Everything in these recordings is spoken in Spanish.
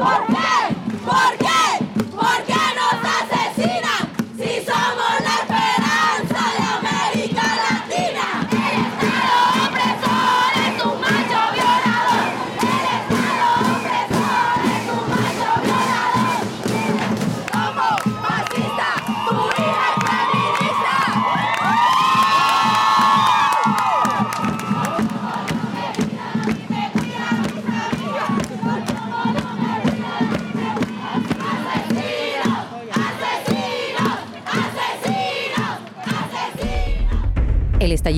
¿Por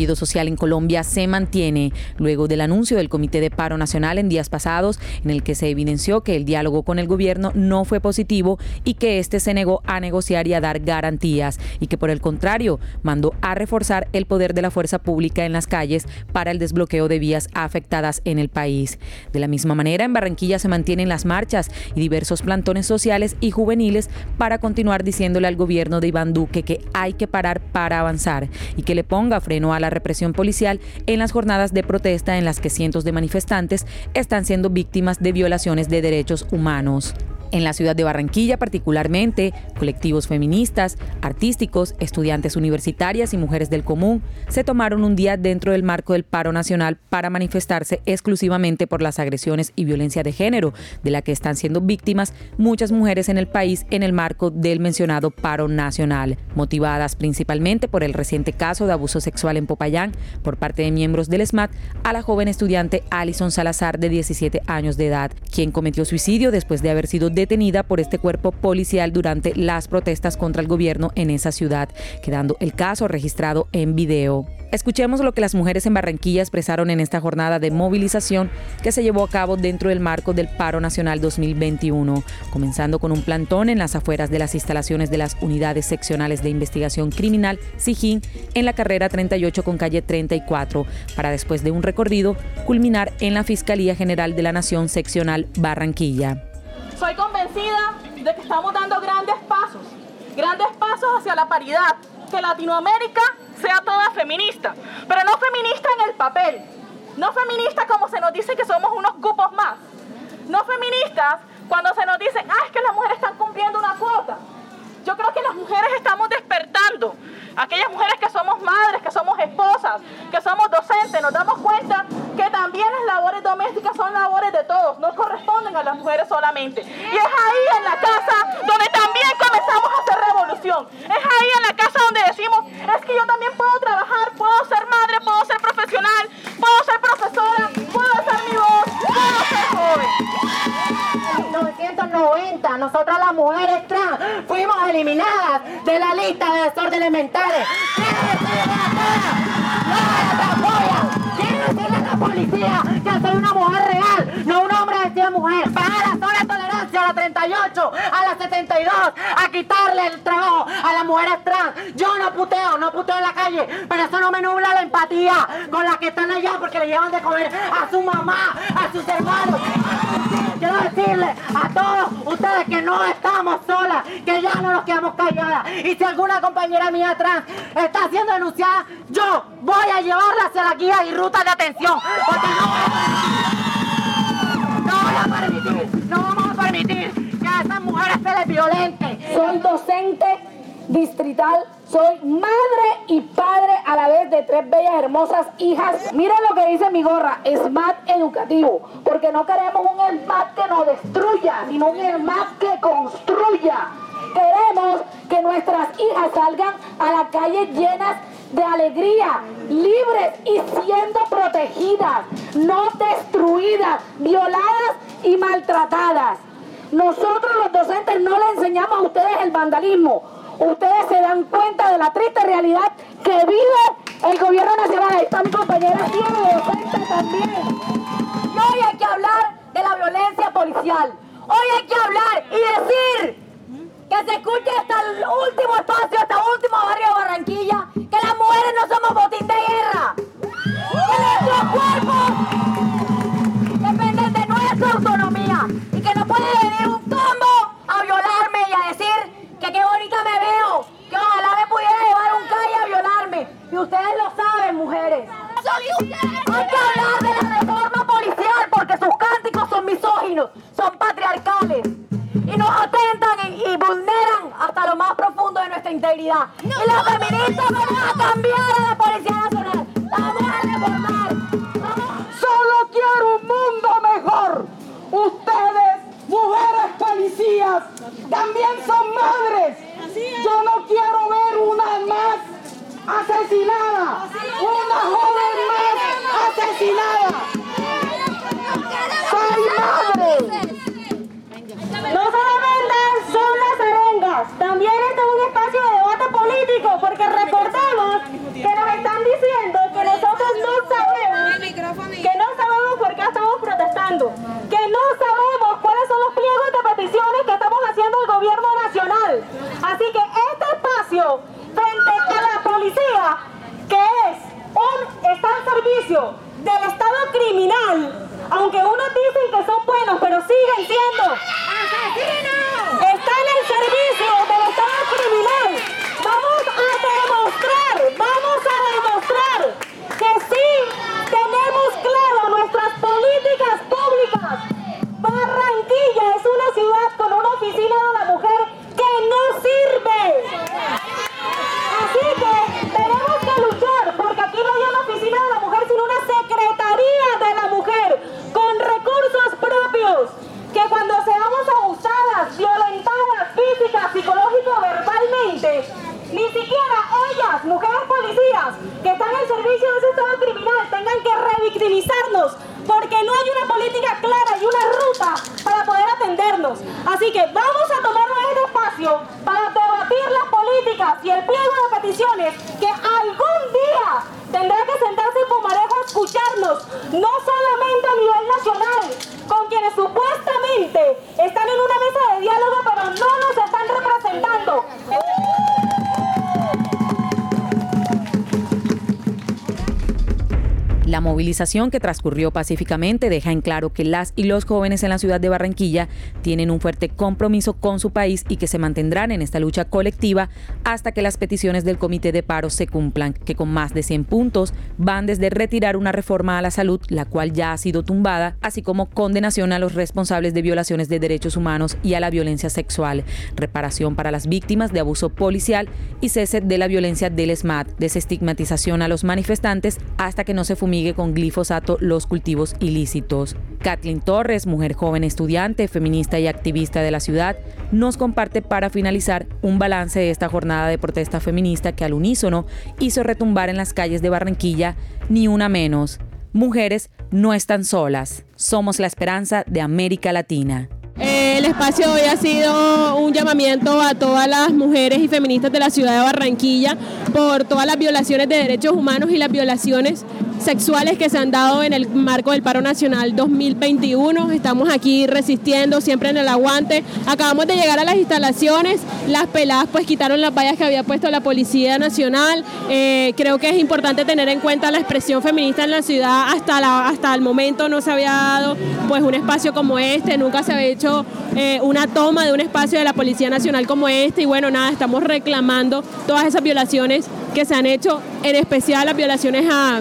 estallido social en Colombia se mantiene luego del anuncio del Comité de Paro Nacional en días pasados, en el que se evidenció que el diálogo con el gobierno no fue positivo y que éste se negó a negociar y a dar garantías, y que por el contrario mandó a reforzar el poder de la fuerza pública en las calles para el desbloqueo de vías afectadas en el país. De la misma manera, en Barranquilla se mantienen las marchas y diversos plantones sociales y juveniles para continuar diciéndole al gobierno de Iván Duque que hay que parar para avanzar y que le ponga freno a la represión policial en las jornadas de protesta en las que cientos de manifestantes están siendo víctimas de violaciones de derechos humanos. En la ciudad de Barranquilla particularmente, colectivos feministas, artísticos, estudiantes universitarias y mujeres del común se tomaron un día dentro del marco del paro nacional para manifestarse exclusivamente por las agresiones y violencia de género de la que están siendo víctimas muchas mujeres en el país en el marco del mencionado paro nacional, motivadas principalmente por el reciente caso de abuso sexual en Popayán por parte de miembros del SMAT a la joven estudiante Alison Salazar de 17 años de edad, quien cometió suicidio después de haber sido detenida por este cuerpo policial durante las protestas contra el gobierno en esa ciudad, quedando el caso registrado en video. Escuchemos lo que las mujeres en Barranquilla expresaron en esta jornada de movilización que se llevó a cabo dentro del marco del Paro Nacional 2021, comenzando con un plantón en las afueras de las instalaciones de las unidades seccionales de investigación criminal SIGIN en la carrera 38 con calle 34, para después de un recorrido culminar en la Fiscalía General de la Nación seccional Barranquilla. Soy convencida de que estamos dando grandes pasos, grandes pasos hacia la paridad, que Latinoamérica sea toda feminista, pero no feminista en el papel, no feminista como se nos dice que somos unos cupos más, no feministas cuando se nos dicen, ah, es que las mujeres están cumpliendo una cuota. Yo creo que las mujeres estamos despertando. Aquellas mujeres que somos madres, que somos esposas, que somos docentes, nos damos cuenta que también las labores domésticas son labores de todos, no a las mujeres solamente. Y es ahí en la casa donde también comenzamos a hacer revolución. Es ahí en la casa donde decimos, es que yo también puedo trabajar, puedo ser madre, puedo ser profesional, puedo ser profesora, puedo ser mi voz, puedo ser joven. En 1990, nosotras las mujeres trans fuimos eliminadas de la lista de desórdenes mentales. Mujer? La tolerancia a la 38, a la 72, a quitarle el trabajo a las mujeres trans. Yo no puteo, no puteo en la calle, pero eso no me nubla la empatía con las que están allá porque le llevan de comer a su mamá, a sus hermanos. Quiero decirle a todos ustedes que no estamos solas, que ya no nos quedamos calladas. Y si alguna compañera mía trans está siendo denunciada, yo voy a llevarla hacia la guía y ruta de atención. Porque no no vamos a permitir que a estas mujeres se les violente. Soy docente distrital, soy madre y padre a la vez de tres bellas, hermosas hijas. Miren lo que dice mi gorra, SMAT educativo, porque no queremos un SMAT que nos destruya, sino un SMAT que construya. Queremos que nuestras hijas salgan a la calle llenas de alegría, libres y siendo protegidas, no destruidas, violadas y maltratadas. Nosotros los docentes no le enseñamos a ustedes el vandalismo. Ustedes se dan cuenta de la triste realidad que vive el gobierno nacional. Ahí está mi compañera docente también. Hoy hay que hablar de la violencia policial. Hoy hay que hablar y decir que se escuche hasta el último espacio, hasta el último barrio de Barranquilla, que las mujeres no somos botín de guerra. Que nuestros cuerpos dependen de nuestra autonomía y que no puede venir un combo a violarme y a decir que qué bonita me veo, que ojalá me pudiera llevar un calle a violarme. Y ustedes lo saben, mujeres. Hay que hablar integridad. y las feministas vamos a cambiar a la Policía Nacional, la vamos a reformar. Vamos- Solo quiero un mundo mejor. Ustedes, mujeres policías, también son madres. Yo no quiero ver una más asesinada. Una joven más asesinada. Soy madre. No solamente son las arengas, también este es un espacio de debate político, porque recordemos que nos están diciendo que nosotros no sabemos, que no sabemos por qué estamos protestando, que no sabemos cuáles son los pliegos de peticiones que estamos haciendo al gobierno nacional. Así que este espacio, frente a la policía, que es un, está al servicio del Estado criminal, aunque unos dicen que son buenos, pero siguen siendo asesinos. Están al servicio del Estado criminal. Vamos a demostrar, vamos a demostrar que sí tenemos claro nuestras políticas públicas. Barranquilla es una ciudad con una oficina de la mujer que no sirve. Así que tenemos que luchar porque aquí no hay una oficina de la mujer, sino una secretaría de la mujer con recursos propios. Que cuando seamos abusadas, violentadas, física, psicológico, verbalmente, ni siquiera ellas, mujeres policías, que están al servicio de ese estado criminal, tengan que revictimizarnos, no hay una política clara y una ruta para poder atendernos. Así que vamos a tomarnos este espacio para debatir las políticas y el pliego de peticiones que algún día tendrá que sentarse en Pumarejo a escucharnos, no solamente a nivel nacional, con quienes supuestamente movilización que transcurrió pacíficamente deja en claro que las y los jóvenes en la ciudad de Barranquilla tienen un fuerte compromiso con su país y que se mantendrán en esta lucha colectiva hasta que las peticiones del comité de paro se cumplan, que con más de 100 puntos van desde retirar una reforma a la salud, la cual ya ha sido tumbada, así como condenación a los responsables de violaciones de derechos humanos y a la violencia sexual, reparación para las víctimas de abuso policial y cese de la violencia del SMAT, desestigmatización a los manifestantes hasta que no se fumigue con glifosato los cultivos ilícitos. Kathleen Torres, mujer joven estudiante, feminista y activista de la ciudad, nos comparte para finalizar un balance de esta jornada de protesta feminista que al unísono hizo retumbar en las calles de Barranquilla ni una menos. Mujeres no están solas, somos la esperanza de América Latina. El espacio hoy ha sido un llamamiento a todas las mujeres y feministas de la ciudad de Barranquilla por todas las violaciones de derechos humanos y las violaciones sexuales que se han dado en el marco del paro nacional 2021. Estamos aquí resistiendo, siempre en el aguante. Acabamos de llegar a las instalaciones, las peladas pues quitaron las vallas que había puesto la Policía Nacional. Eh, creo que es importante tener en cuenta la expresión feminista en la ciudad. Hasta, la, hasta el momento no se había dado pues un espacio como este, nunca se había hecho eh, una toma de un espacio de la Policía Nacional como este y bueno, nada, estamos reclamando todas esas violaciones que se han hecho, en especial las violaciones a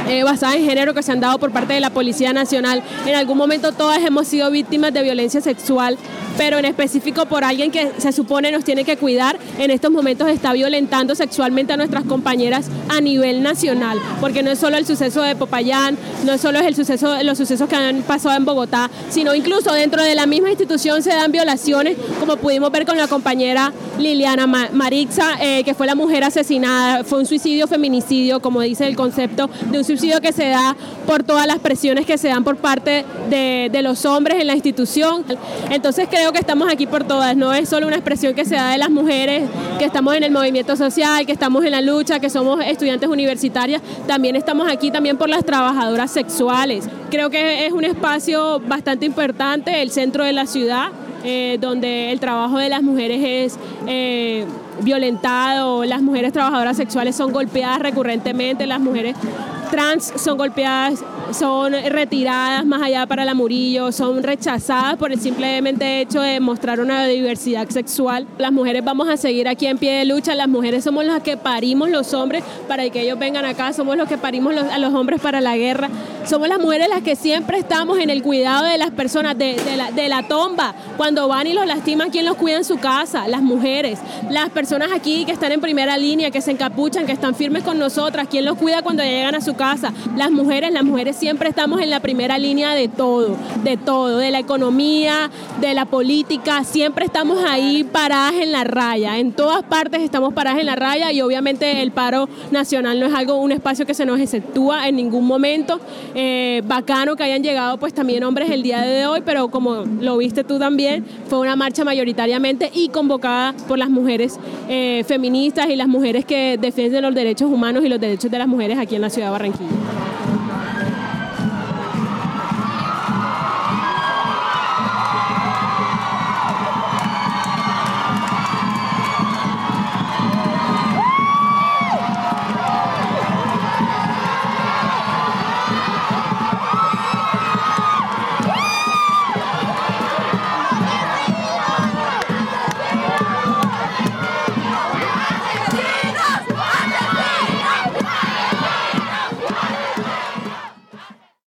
eh, basadas en género que se han dado por parte de la Policía Nacional. En algún momento todas hemos sido víctimas de violencia sexual, pero en específico por alguien que se supone nos tiene que cuidar, en estos momentos está violentando sexualmente a nuestras compañeras a nivel nacional, porque no es solo el suceso de Popayán, no es solo el suceso, los sucesos que han pasado en Bogotá, sino incluso dentro de la misma institución se dan violaciones, como pudimos ver con la compañera Liliana Ma- Marixa, eh, que fue la mujer asesinada, fue un suicidio feminicidio, como dice el concepto, de un suicidio que se da por todas las presiones que se dan por parte de, de los hombres en la institución. Entonces creo que estamos aquí por todas, no es solo una expresión que se da de las mujeres, que estamos en el movimiento social, que estamos en la lucha, que somos estudiantes universitarias, también estamos aquí también por las trabajadoras sexuales. Creo que es un espacio bastante importante, el centro de la ciudad, eh, donde el trabajo de las mujeres es eh, violentado, las mujeres trabajadoras sexuales son golpeadas recurrentemente, las mujeres trans son golpeadas son retiradas más allá para la Murillo, son rechazadas por el simplemente hecho de mostrar una diversidad sexual. Las mujeres vamos a seguir aquí en pie de lucha, las mujeres somos las que parimos los hombres para que ellos vengan acá, somos los que parimos a los hombres para la guerra, somos las mujeres las que siempre estamos en el cuidado de las personas, de, la, de la tomba, cuando van y los lastiman, ¿quién los cuida en su casa? Las mujeres, las personas aquí que están en primera línea, que se encapuchan, que están firmes con nosotras, ¿quién los cuida cuando llegan a su casa? Las mujeres, las mujeres siempre estamos en la primera línea de todo, de todo, de la economía, de la política, siempre estamos ahí paradas en la raya, en todas partes estamos paradas en la raya y obviamente el paro nacional no es algo, un espacio que se nos exceptúa en ningún momento. Eh, bacano que hayan llegado pues también hombres el día de hoy, pero como lo viste tú también, fue una marcha mayoritariamente y convocada por las mujeres eh, feministas y las mujeres que defienden los derechos humanos y los derechos de las mujeres aquí en la ciudad de Barranquilla.